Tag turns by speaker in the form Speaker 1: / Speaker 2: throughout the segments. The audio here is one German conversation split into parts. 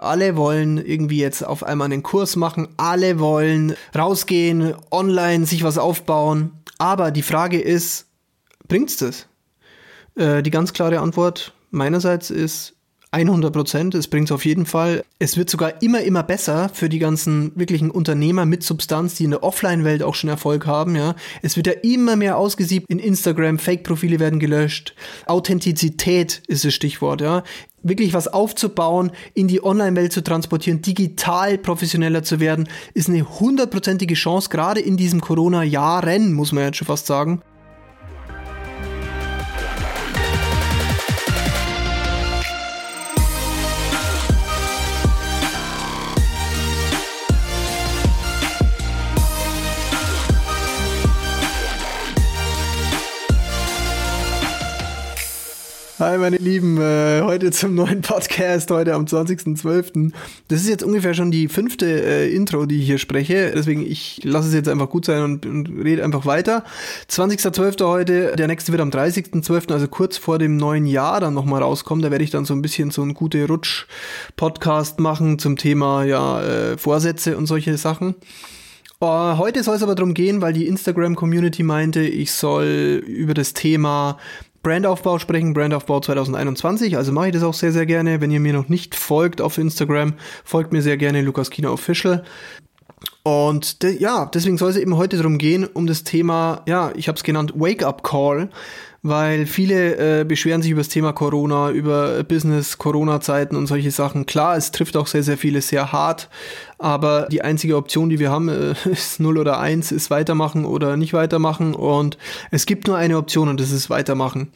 Speaker 1: Alle wollen irgendwie jetzt auf einmal einen Kurs machen. Alle wollen rausgehen, online sich was aufbauen. Aber die Frage ist, bringt's das? Äh, die ganz klare Antwort meinerseits ist 100 Prozent. Es bringt es auf jeden Fall. Es wird sogar immer, immer besser für die ganzen wirklichen Unternehmer mit Substanz, die in der Offline-Welt auch schon Erfolg haben. Ja, es wird ja immer mehr ausgesiebt in Instagram. Fake-Profile werden gelöscht. Authentizität ist das Stichwort. Ja, wirklich was aufzubauen, in die Online-Welt zu transportieren, digital professioneller zu werden, ist eine hundertprozentige Chance, gerade in diesem Corona-Jahren, muss man jetzt schon fast sagen. Hi meine Lieben, äh, heute zum neuen Podcast, heute am 20.12. Das ist jetzt ungefähr schon die fünfte äh, Intro, die ich hier spreche, deswegen ich lasse es jetzt einfach gut sein und, und rede einfach weiter. 20.12. heute, der nächste wird am 30.12., also kurz vor dem neuen Jahr dann nochmal rauskommen, da werde ich dann so ein bisschen so einen gute Rutsch-Podcast machen zum Thema ja äh, Vorsätze und solche Sachen. Uh, heute soll es aber darum gehen, weil die Instagram-Community meinte, ich soll über das Thema Brandaufbau sprechen, Brandaufbau 2021. Also mache ich das auch sehr, sehr gerne. Wenn ihr mir noch nicht folgt auf Instagram, folgt mir sehr gerne Lukas Kino Official. Und de ja, deswegen soll es eben heute darum gehen, um das Thema, ja, ich habe es genannt, Wake-up Call weil viele äh, beschweren sich über das Thema Corona, über Business, Corona-Zeiten und solche Sachen. Klar, es trifft auch sehr, sehr viele sehr hart, aber die einzige Option, die wir haben, äh, ist 0 oder 1, ist weitermachen oder nicht weitermachen und es gibt nur eine Option und das ist weitermachen.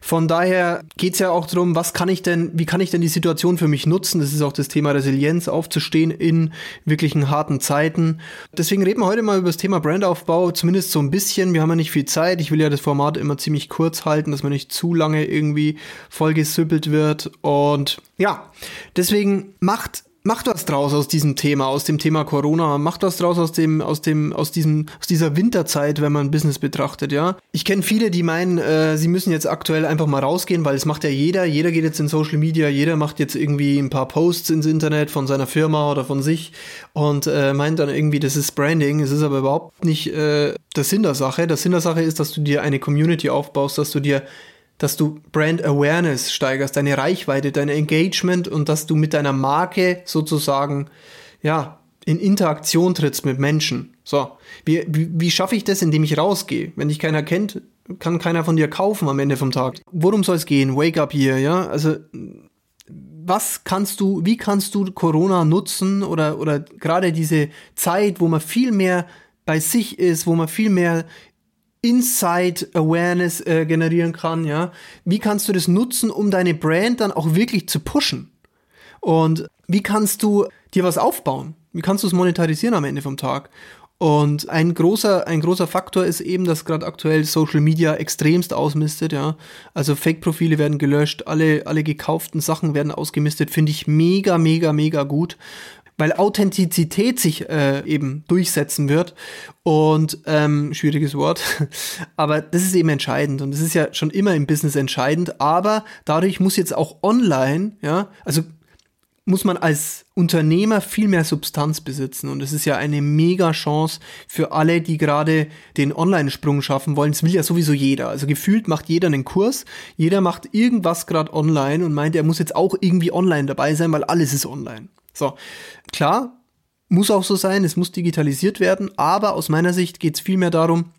Speaker 1: Von daher geht es ja auch darum, was kann ich denn, wie kann ich denn die Situation für mich nutzen? Das ist auch das Thema Resilienz, aufzustehen in wirklichen harten Zeiten. Deswegen reden wir heute mal über das Thema Brandaufbau, zumindest so ein bisschen. Wir haben ja nicht viel Zeit. Ich will ja das Format immer ziemlich kurz halten, dass man nicht zu lange irgendwie vollgesüppelt wird. Und ja, deswegen macht macht was draus aus diesem Thema, aus dem Thema Corona, macht was draus aus dem, aus dem, aus diesem, aus dieser Winterzeit, wenn man Business betrachtet, ja. Ich kenne viele, die meinen, äh, sie müssen jetzt aktuell einfach mal rausgehen, weil es macht ja jeder, jeder geht jetzt in Social Media, jeder macht jetzt irgendwie ein paar Posts ins Internet von seiner Firma oder von sich und äh, meint dann irgendwie, das ist Branding, es ist aber überhaupt nicht äh, der Sinn der Sache. Der Sinn der Sache ist, dass du dir eine Community aufbaust, dass du dir dass du Brand Awareness steigerst, deine Reichweite, dein Engagement und dass du mit deiner Marke sozusagen, ja, in Interaktion trittst mit Menschen. So, wie, wie, wie schaffe ich das, indem ich rausgehe? Wenn dich keiner kennt, kann keiner von dir kaufen am Ende vom Tag. Worum soll es gehen? Wake up hier, ja? Also, was kannst du, wie kannst du Corona nutzen oder, oder gerade diese Zeit, wo man viel mehr bei sich ist, wo man viel mehr Insight Awareness äh, generieren kann, ja. Wie kannst du das nutzen, um deine Brand dann auch wirklich zu pushen? Und wie kannst du dir was aufbauen? Wie kannst du es monetarisieren am Ende vom Tag? Und ein großer, ein großer Faktor ist eben, dass gerade aktuell Social Media extremst ausmistet, ja. Also Fake-Profile werden gelöscht, alle, alle gekauften Sachen werden ausgemistet, finde ich mega, mega, mega gut weil Authentizität sich äh, eben durchsetzen wird. Und ähm, schwieriges Wort, aber das ist eben entscheidend und das ist ja schon immer im Business entscheidend. Aber dadurch muss jetzt auch online, ja, also muss man als Unternehmer viel mehr Substanz besitzen. Und es ist ja eine mega Chance für alle, die gerade den Online-Sprung schaffen wollen. Das will ja sowieso jeder. Also gefühlt macht jeder einen Kurs. Jeder macht irgendwas gerade online und meint, er muss jetzt auch irgendwie online dabei sein, weil alles ist online. So, klar, muss auch so sein, es muss digitalisiert werden, aber aus meiner Sicht geht es vielmehr darum,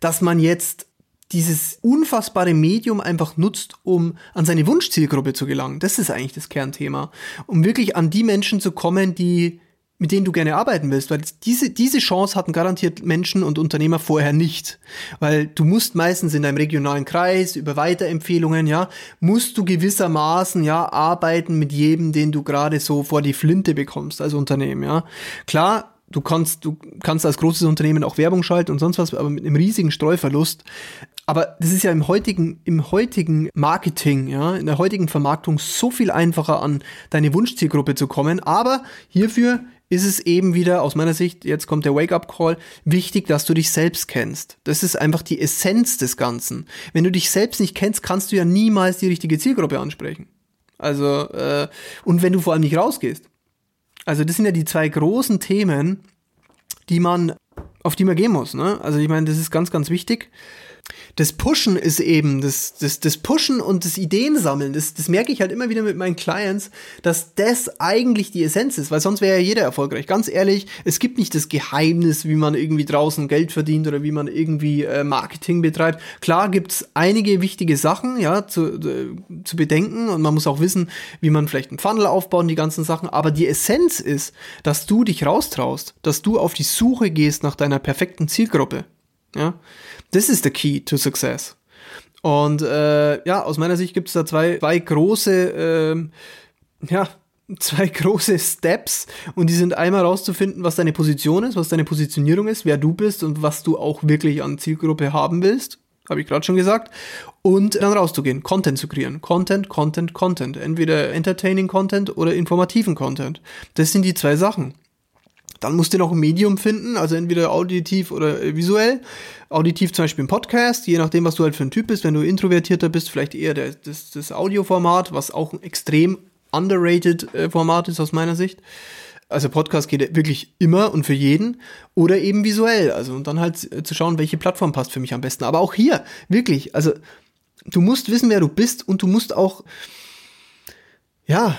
Speaker 1: dass man jetzt dieses unfassbare Medium einfach nutzt, um an seine Wunschzielgruppe zu gelangen. Das ist eigentlich das Kernthema. Um wirklich an die Menschen zu kommen, die mit denen du gerne arbeiten willst, weil diese, diese Chance hatten garantiert Menschen und Unternehmer vorher nicht. Weil du musst meistens in deinem regionalen Kreis über Weiterempfehlungen, ja, musst du gewissermaßen, ja, arbeiten mit jedem, den du gerade so vor die Flinte bekommst als Unternehmen, ja. Klar, du kannst, du kannst als großes Unternehmen auch Werbung schalten und sonst was, aber mit einem riesigen Streuverlust. Aber das ist ja im heutigen, im heutigen Marketing, ja, in der heutigen Vermarktung so viel einfacher an deine Wunschzielgruppe zu kommen. Aber hierfür ist es eben wieder aus meiner Sicht, jetzt kommt der Wake-up-Call, wichtig, dass du dich selbst kennst. Das ist einfach die Essenz des Ganzen. Wenn du dich selbst nicht kennst, kannst du ja niemals die richtige Zielgruppe ansprechen. Also, äh, und wenn du vor allem nicht rausgehst. Also, das sind ja die zwei großen Themen, die man, auf die man gehen muss. Ne? Also, ich meine, das ist ganz, ganz wichtig das Pushen ist eben, das, das, das Pushen und das Ideensammeln, das, das merke ich halt immer wieder mit meinen Clients, dass das eigentlich die Essenz ist, weil sonst wäre ja jeder erfolgreich. Ganz ehrlich, es gibt nicht das Geheimnis, wie man irgendwie draußen Geld verdient oder wie man irgendwie äh, Marketing betreibt. Klar gibt's einige wichtige Sachen, ja, zu, äh, zu bedenken und man muss auch wissen, wie man vielleicht einen Funnel aufbaut und die ganzen Sachen, aber die Essenz ist, dass du dich raustraust, dass du auf die Suche gehst nach deiner perfekten Zielgruppe. Ja, das ist der Key to Success. Und äh, ja, aus meiner Sicht gibt es da zwei, zwei große, äh, ja, zwei große Steps und die sind einmal rauszufinden, was deine Position ist, was deine Positionierung ist, wer du bist und was du auch wirklich an Zielgruppe haben willst. Habe ich gerade schon gesagt. Und dann rauszugehen, Content zu kreieren. Content, Content, Content. Entweder entertaining Content oder informativen Content. Das sind die zwei Sachen. Dann musst du noch ein Medium finden, also entweder auditiv oder äh, visuell. Auditiv zum Beispiel ein Podcast, je nachdem, was du halt für ein Typ bist. Wenn du introvertierter bist, vielleicht eher der, das, das Audioformat, was auch ein extrem underrated äh, Format ist aus meiner Sicht. Also Podcast geht wirklich immer und für jeden oder eben visuell. Also und dann halt äh, zu schauen, welche Plattform passt für mich am besten. Aber auch hier wirklich, also du musst wissen, wer du bist und du musst auch ja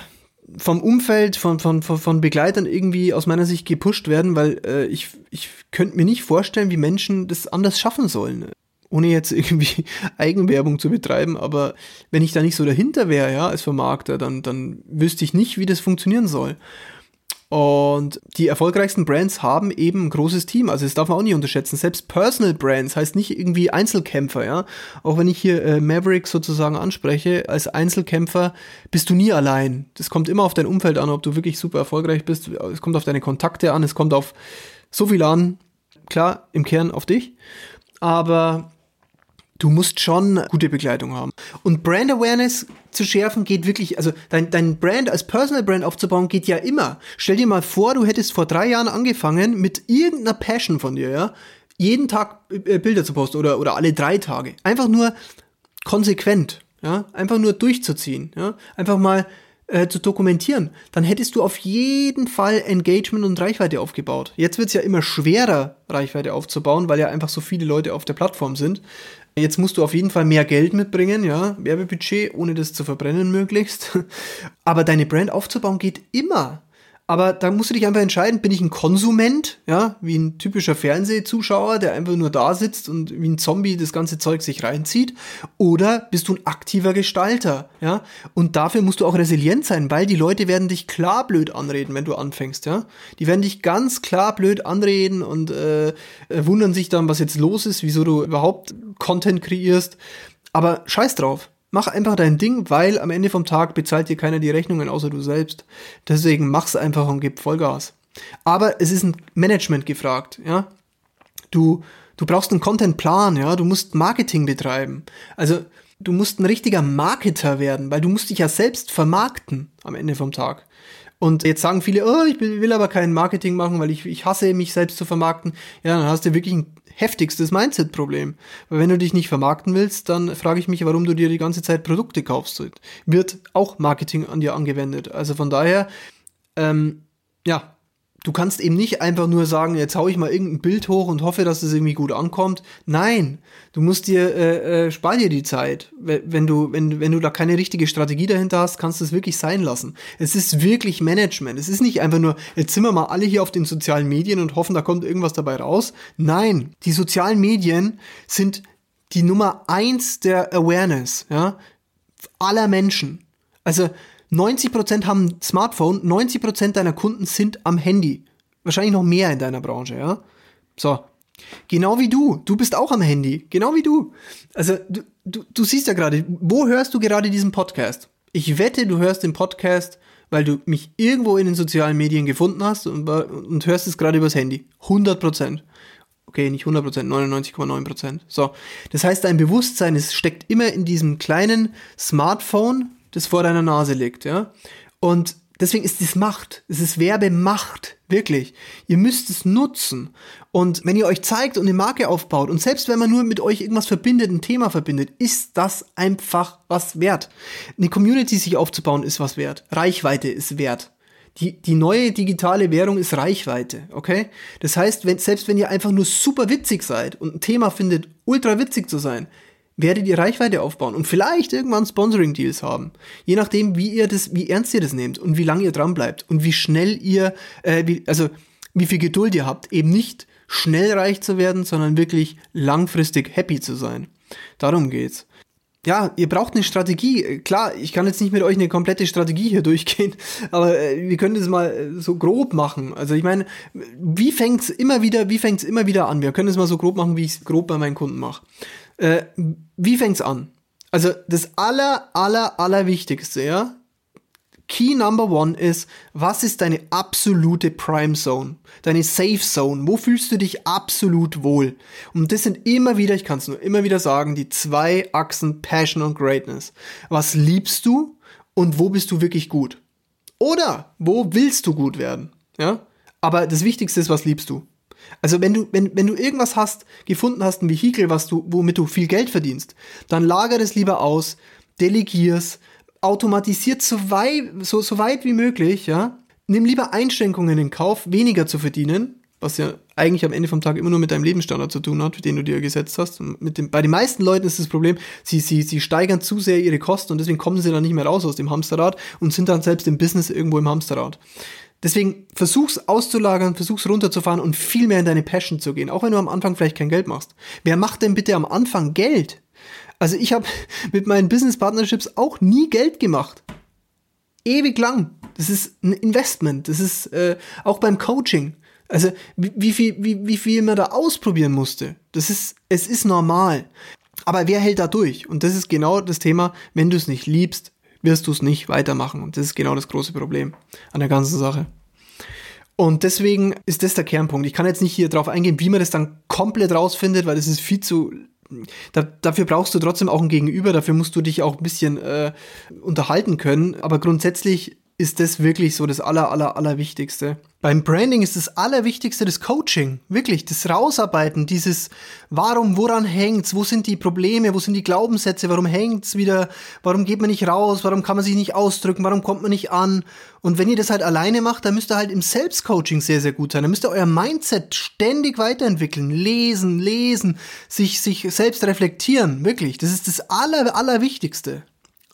Speaker 1: vom Umfeld, von, von, von, von Begleitern irgendwie aus meiner Sicht gepusht werden, weil äh, ich, ich könnte mir nicht vorstellen, wie Menschen das anders schaffen sollen. Ohne jetzt irgendwie Eigenwerbung zu betreiben, aber wenn ich da nicht so dahinter wäre, ja, als Vermarkter, dann, dann wüsste ich nicht, wie das funktionieren soll. Und die erfolgreichsten Brands haben eben ein großes Team. Also das darf man auch nicht unterschätzen. Selbst Personal Brands heißt nicht irgendwie Einzelkämpfer, ja. Auch wenn ich hier äh, Maverick sozusagen anspreche, als Einzelkämpfer bist du nie allein. Das kommt immer auf dein Umfeld an, ob du wirklich super erfolgreich bist. Es kommt auf deine Kontakte an, es kommt auf so viel an. Klar, im Kern auf dich. Aber du musst schon gute Begleitung haben. Und Brand Awareness zu schärfen geht wirklich, also dein, dein Brand als Personal Brand aufzubauen geht ja immer. Stell dir mal vor, du hättest vor drei Jahren angefangen mit irgendeiner Passion von dir, ja, jeden Tag äh, Bilder zu posten oder, oder alle drei Tage. Einfach nur konsequent, ja, einfach nur durchzuziehen, ja, einfach mal äh, zu dokumentieren, dann hättest du auf jeden Fall Engagement und Reichweite aufgebaut. Jetzt wird es ja immer schwerer, Reichweite aufzubauen, weil ja einfach so viele Leute auf der Plattform sind. Jetzt musst du auf jeden Fall mehr Geld mitbringen, ja, Werbebudget, ohne das zu verbrennen möglichst. Aber deine Brand aufzubauen geht immer. Aber da musst du dich einfach entscheiden, bin ich ein Konsument, ja, wie ein typischer Fernsehzuschauer, der einfach nur da sitzt und wie ein Zombie das ganze Zeug sich reinzieht, oder bist du ein aktiver Gestalter, ja? Und dafür musst du auch resilient sein, weil die Leute werden dich klar blöd anreden, wenn du anfängst, ja? Die werden dich ganz klar blöd anreden und äh, wundern sich dann, was jetzt los ist, wieso du überhaupt Content kreierst. Aber scheiß drauf. Mach einfach dein Ding, weil am Ende vom Tag bezahlt dir keiner die Rechnungen außer du selbst. Deswegen mach's einfach und gib Vollgas. Aber es ist ein Management gefragt, ja. Du, du brauchst einen Contentplan, ja. Du musst Marketing betreiben. Also, du musst ein richtiger Marketer werden, weil du musst dich ja selbst vermarkten am Ende vom Tag. Und jetzt sagen viele, oh, ich will aber kein Marketing machen, weil ich, ich hasse mich selbst zu vermarkten. Ja, dann hast du wirklich ein heftigstes Mindset-Problem. Weil wenn du dich nicht vermarkten willst, dann frage ich mich, warum du dir die ganze Zeit Produkte kaufst. Wird auch Marketing an dir angewendet. Also von daher, ähm, ja, du kannst eben nicht einfach nur sagen, jetzt hau ich mal irgendein Bild hoch und hoffe, dass es irgendwie gut ankommt. Nein, du musst dir, äh, äh, spar dir die Zeit. Wenn du, wenn, wenn du da keine richtige Strategie dahinter hast, kannst du es wirklich sein lassen. Es ist wirklich Management. Es ist nicht einfach nur, jetzt sind wir mal alle hier auf den sozialen Medien und hoffen, da kommt irgendwas dabei raus. Nein, die sozialen Medien sind die Nummer eins der Awareness, ja, aller Menschen. Also, 90% haben ein Smartphone, 90% deiner Kunden sind am Handy. Wahrscheinlich noch mehr in deiner Branche, ja? So. Genau wie du. Du bist auch am Handy. Genau wie du. Also, du, du, du siehst ja gerade, wo hörst du gerade diesen Podcast? Ich wette, du hörst den Podcast, weil du mich irgendwo in den sozialen Medien gefunden hast und, und hörst es gerade übers Handy. 100%. Okay, nicht 100%, 99,9%. So. Das heißt, dein Bewusstsein es steckt immer in diesem kleinen Smartphone, das vor deiner Nase liegt, ja. Und Deswegen ist es Macht. Es ist Werbemacht. Wirklich. Ihr müsst es nutzen. Und wenn ihr euch zeigt und eine Marke aufbaut und selbst wenn man nur mit euch irgendwas verbindet, ein Thema verbindet, ist das einfach was wert. Eine Community sich aufzubauen ist was wert. Reichweite ist wert. Die, die neue digitale Währung ist Reichweite, okay? Das heißt, wenn, selbst wenn ihr einfach nur super witzig seid und ein Thema findet, ultra witzig zu sein, werdet ihr Reichweite aufbauen und vielleicht irgendwann Sponsoring-Deals haben. Je nachdem, wie ihr das, wie ernst ihr das nehmt und wie lange ihr dran bleibt und wie schnell ihr, äh, wie, also wie viel Geduld ihr habt, eben nicht schnell reich zu werden, sondern wirklich langfristig happy zu sein. Darum geht's. Ja, ihr braucht eine Strategie. Klar, ich kann jetzt nicht mit euch eine komplette Strategie hier durchgehen, aber äh, wir können das mal äh, so grob machen. Also ich meine, wie fängt's immer wieder, wie fängt's immer wieder an? Wir können es mal so grob machen, wie ich es grob bei meinen Kunden mache. Äh, wie fängt's an? Also das aller, aller, aller Wichtigste, ja, Key Number One ist, was ist deine absolute Prime Zone? Deine Safe Zone? Wo fühlst du dich absolut wohl? Und das sind immer wieder, ich kann es nur immer wieder sagen, die zwei Achsen Passion und Greatness. Was liebst du und wo bist du wirklich gut? Oder wo willst du gut werden? Ja? Aber das Wichtigste ist, was liebst du? Also wenn du, wenn, wenn du irgendwas hast, gefunden hast, ein Vehikel, was du, womit du viel Geld verdienst, dann lager es lieber aus, delegier's, automatisiert so weit, so, so weit wie möglich, ja. Nimm lieber Einschränkungen in Kauf, weniger zu verdienen, was ja eigentlich am Ende vom Tag immer nur mit deinem Lebensstandard zu tun hat, den du dir gesetzt hast. Und mit dem, bei den meisten Leuten ist das Problem, sie, sie, sie steigern zu sehr ihre Kosten und deswegen kommen sie dann nicht mehr raus aus dem Hamsterrad und sind dann selbst im Business irgendwo im Hamsterrad. Deswegen versuch's auszulagern, versuch's runterzufahren und viel mehr in deine Passion zu gehen, auch wenn du am Anfang vielleicht kein Geld machst. Wer macht denn bitte am Anfang Geld? Also ich habe mit meinen Business Partnerships auch nie Geld gemacht. Ewig lang. Das ist ein Investment. Das ist äh, auch beim Coaching. Also wie, wie, viel, wie, wie viel man da ausprobieren musste. Das ist, es ist normal. Aber wer hält da durch? Und das ist genau das Thema, wenn du es nicht liebst, wirst du es nicht weitermachen. Und das ist genau das große Problem an der ganzen Sache. Und deswegen ist das der Kernpunkt. Ich kann jetzt nicht hier drauf eingehen, wie man das dann komplett rausfindet, weil das ist viel zu da, dafür brauchst du trotzdem auch ein Gegenüber, dafür musst du dich auch ein bisschen äh, unterhalten können. Aber grundsätzlich ist das wirklich so das aller, aller, aller Wichtigste. Beim Branding ist das Allerwichtigste das Coaching. Wirklich, das Rausarbeiten, dieses Warum, woran hängt's, wo sind die Probleme, wo sind die Glaubenssätze, warum hängt's wieder, warum geht man nicht raus, warum kann man sich nicht ausdrücken, warum kommt man nicht an. Und wenn ihr das halt alleine macht, dann müsst ihr halt im Selbstcoaching sehr, sehr gut sein. Dann müsst ihr euer Mindset ständig weiterentwickeln, lesen, lesen, sich, sich selbst reflektieren. Wirklich, das ist das Aller, Allerwichtigste.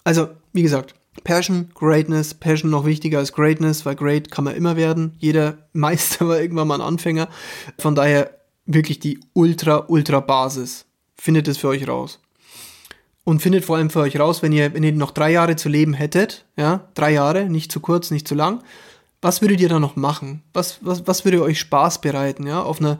Speaker 1: Also, wie gesagt, Passion, Greatness, Passion noch wichtiger als Greatness, weil Great kann man immer werden. Jeder Meister war irgendwann mal ein Anfänger. Von daher wirklich die ultra, ultra Basis. Findet es für euch raus. Und findet vor allem für euch raus, wenn ihr, wenn ihr noch drei Jahre zu leben hättet, ja, drei Jahre, nicht zu kurz, nicht zu lang, was würdet ihr da noch machen? Was, was, was würde euch Spaß bereiten, ja, auf einer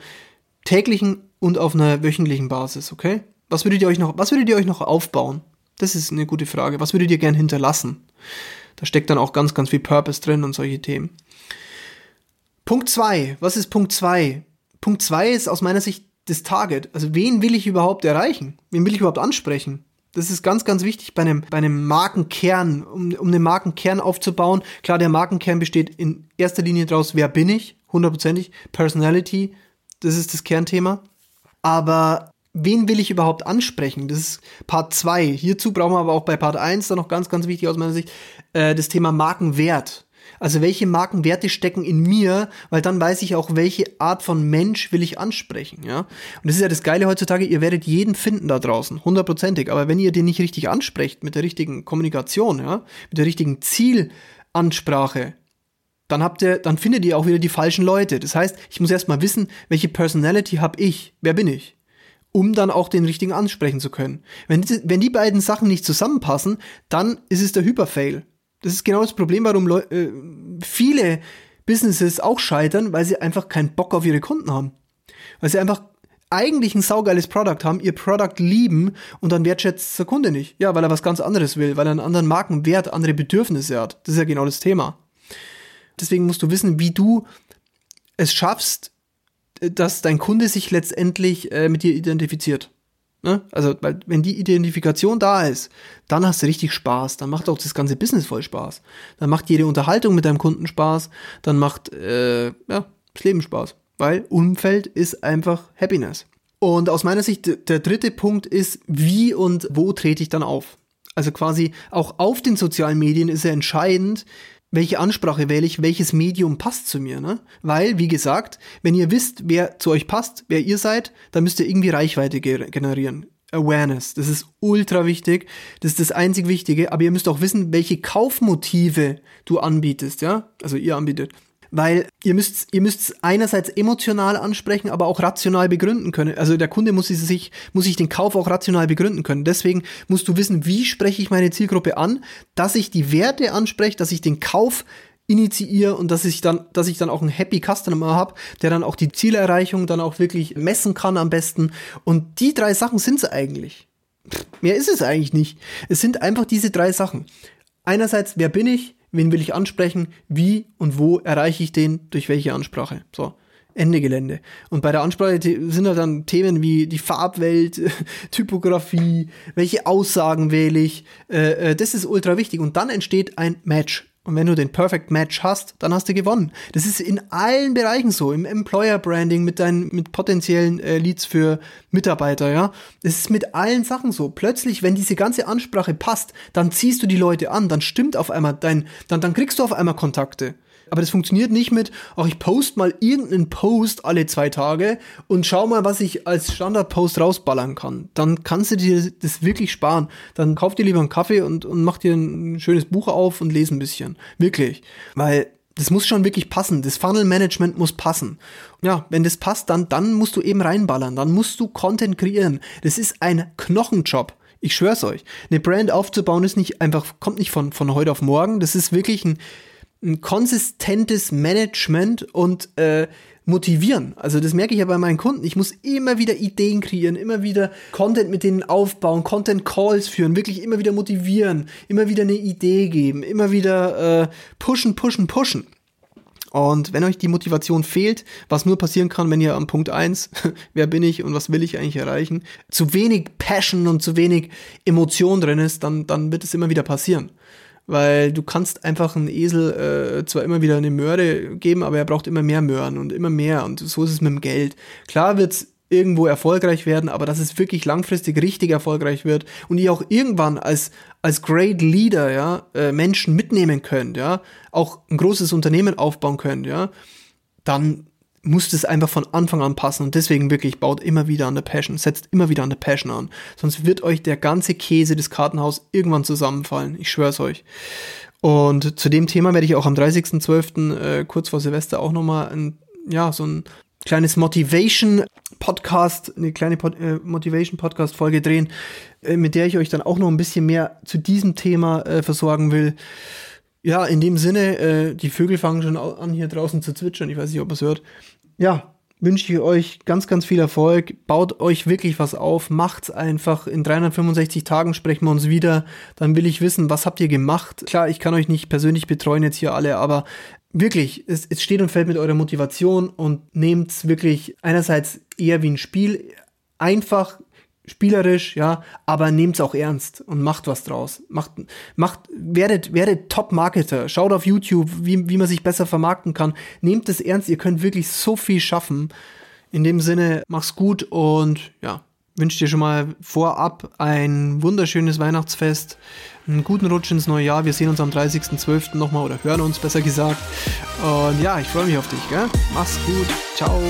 Speaker 1: täglichen und auf einer wöchentlichen Basis, okay? Was würdet ihr euch noch, was würdet ihr euch noch aufbauen? Das ist eine gute Frage. Was würdet ihr gern hinterlassen? Da steckt dann auch ganz, ganz viel Purpose drin und solche Themen. Punkt zwei. Was ist Punkt zwei? Punkt zwei ist aus meiner Sicht das Target. Also wen will ich überhaupt erreichen? Wen will ich überhaupt ansprechen? Das ist ganz, ganz wichtig bei einem, bei einem Markenkern, um, um den Markenkern aufzubauen. Klar, der Markenkern besteht in erster Linie daraus, wer bin ich? Hundertprozentig. Personality, das ist das Kernthema. Aber wen will ich überhaupt ansprechen? Das ist Part 2. Hierzu brauchen wir aber auch bei Part 1 dann noch ganz, ganz wichtig aus meiner Sicht, äh, das Thema Markenwert. Also welche Markenwerte stecken in mir, weil dann weiß ich auch, welche Art von Mensch will ich ansprechen, ja. Und das ist ja das Geile heutzutage, ihr werdet jeden finden da draußen, hundertprozentig. Aber wenn ihr den nicht richtig ansprecht, mit der richtigen Kommunikation, ja, mit der richtigen Zielansprache, dann habt ihr, dann findet ihr auch wieder die falschen Leute. Das heißt, ich muss erstmal wissen, welche Personality habe ich? Wer bin ich? Um dann auch den richtigen ansprechen zu können. Wenn die, wenn die beiden Sachen nicht zusammenpassen, dann ist es der Hyperfail. Das ist genau das Problem, warum Leu äh, viele Businesses auch scheitern, weil sie einfach keinen Bock auf ihre Kunden haben. Weil sie einfach eigentlich ein saugeiles Produkt haben, ihr Produkt lieben und dann wertschätzt der Kunde nicht. Ja, weil er was ganz anderes will, weil er einen anderen Markenwert, andere Bedürfnisse hat. Das ist ja genau das Thema. Deswegen musst du wissen, wie du es schaffst, dass dein Kunde sich letztendlich äh, mit dir identifiziert. Ne? Also, weil, wenn die Identifikation da ist, dann hast du richtig Spaß. Dann macht auch das ganze Business voll Spaß. Dann macht jede Unterhaltung mit deinem Kunden Spaß. Dann macht äh, ja, das Leben Spaß. Weil Umfeld ist einfach Happiness. Und aus meiner Sicht, der dritte Punkt ist, wie und wo trete ich dann auf? Also quasi auch auf den sozialen Medien ist ja entscheidend, welche Ansprache wähle ich, welches Medium passt zu mir, ne? Weil, wie gesagt, wenn ihr wisst, wer zu euch passt, wer ihr seid, dann müsst ihr irgendwie Reichweite generieren. Awareness, das ist ultra wichtig, das ist das einzig Wichtige, aber ihr müsst auch wissen, welche Kaufmotive du anbietest, ja? Also ihr anbietet weil ihr müsst, ihr müsst einerseits emotional ansprechen, aber auch rational begründen können. Also der Kunde muss sich, muss sich den Kauf auch rational begründen können. Deswegen musst du wissen, wie spreche ich meine Zielgruppe an, dass ich die Werte anspreche, dass ich den Kauf initiiere und dass ich dann, dass ich dann auch einen Happy Customer habe, der dann auch die Zielerreichung dann auch wirklich messen kann am besten. Und die drei Sachen sind es eigentlich. mehr ist es eigentlich nicht. Es sind einfach diese drei Sachen. Einerseits, wer bin ich? Wen will ich ansprechen, wie und wo erreiche ich den, durch welche Ansprache. So. Ende Gelände. Und bei der Ansprache sind halt dann Themen wie die Farbwelt, Typografie, welche Aussagen wähle ich. Äh, äh, das ist ultra wichtig. Und dann entsteht ein Match. Und wenn du den Perfect Match hast, dann hast du gewonnen. Das ist in allen Bereichen so, im Employer Branding mit deinen mit potenziellen äh, Leads für Mitarbeiter, ja. Das ist mit allen Sachen so. Plötzlich, wenn diese ganze Ansprache passt, dann ziehst du die Leute an, dann stimmt auf einmal dein dann dann kriegst du auf einmal Kontakte. Aber das funktioniert nicht mit, ach, ich post mal irgendeinen Post alle zwei Tage und schau mal, was ich als Standardpost rausballern kann. Dann kannst du dir das wirklich sparen. Dann kauf dir lieber einen Kaffee und, und mach dir ein schönes Buch auf und lese ein bisschen. Wirklich. Weil das muss schon wirklich passen. Das Funnel Management muss passen. Ja, wenn das passt, dann, dann musst du eben reinballern. Dann musst du Content kreieren. Das ist ein Knochenjob. Ich schwör's euch. Eine Brand aufzubauen ist nicht einfach, kommt nicht von, von heute auf morgen. Das ist wirklich ein, ein konsistentes Management und äh, motivieren. Also das merke ich ja bei meinen Kunden. Ich muss immer wieder Ideen kreieren, immer wieder Content mit denen aufbauen, Content Calls führen, wirklich immer wieder motivieren, immer wieder eine Idee geben, immer wieder äh, pushen, pushen, pushen. Und wenn euch die Motivation fehlt, was nur passieren kann, wenn ihr am Punkt eins, wer bin ich und was will ich eigentlich erreichen, zu wenig Passion und zu wenig Emotion drin ist, dann, dann wird es immer wieder passieren weil du kannst einfach einen Esel äh, zwar immer wieder eine Möhre geben, aber er braucht immer mehr Möhren und immer mehr und so ist es mit dem Geld. Klar wird's irgendwo erfolgreich werden, aber dass es wirklich langfristig richtig erfolgreich wird und ihr auch irgendwann als als Great Leader ja äh, Menschen mitnehmen könnt, ja auch ein großes Unternehmen aufbauen könnt, ja dann muss das einfach von Anfang an passen und deswegen wirklich baut immer wieder an der Passion, setzt immer wieder an der Passion an. Sonst wird euch der ganze Käse des Kartenhaus irgendwann zusammenfallen. Ich schwör's euch. Und zu dem Thema werde ich auch am 30.12. Äh, kurz vor Silvester auch nochmal ein, ja, so ein kleines Motivation Podcast, eine kleine Pod äh, Motivation Podcast Folge drehen, äh, mit der ich euch dann auch noch ein bisschen mehr zu diesem Thema äh, versorgen will. Ja, in dem Sinne, äh, die Vögel fangen schon an, hier draußen zu zwitschern. Ich weiß nicht, ob man es hört. Ja, wünsche ich euch ganz, ganz viel Erfolg. Baut euch wirklich was auf. Macht's einfach. In 365 Tagen sprechen wir uns wieder. Dann will ich wissen, was habt ihr gemacht? Klar, ich kann euch nicht persönlich betreuen jetzt hier alle, aber wirklich, es, es steht und fällt mit eurer Motivation und nehmt's wirklich einerseits eher wie ein Spiel. Einfach spielerisch, ja, aber nehmt's auch ernst und macht was draus. Macht, macht, werdet, werdet Top-Marketer. Schaut auf YouTube, wie, wie man sich besser vermarkten kann. Nehmt es ernst, ihr könnt wirklich so viel schaffen. In dem Sinne, mach's gut und ja, wünsche dir schon mal vorab ein wunderschönes Weihnachtsfest, einen guten Rutsch ins neue Jahr. Wir sehen uns am 30.12. nochmal oder hören uns besser gesagt. Und ja, ich freue mich auf dich, gell? Mach's gut. Ciao.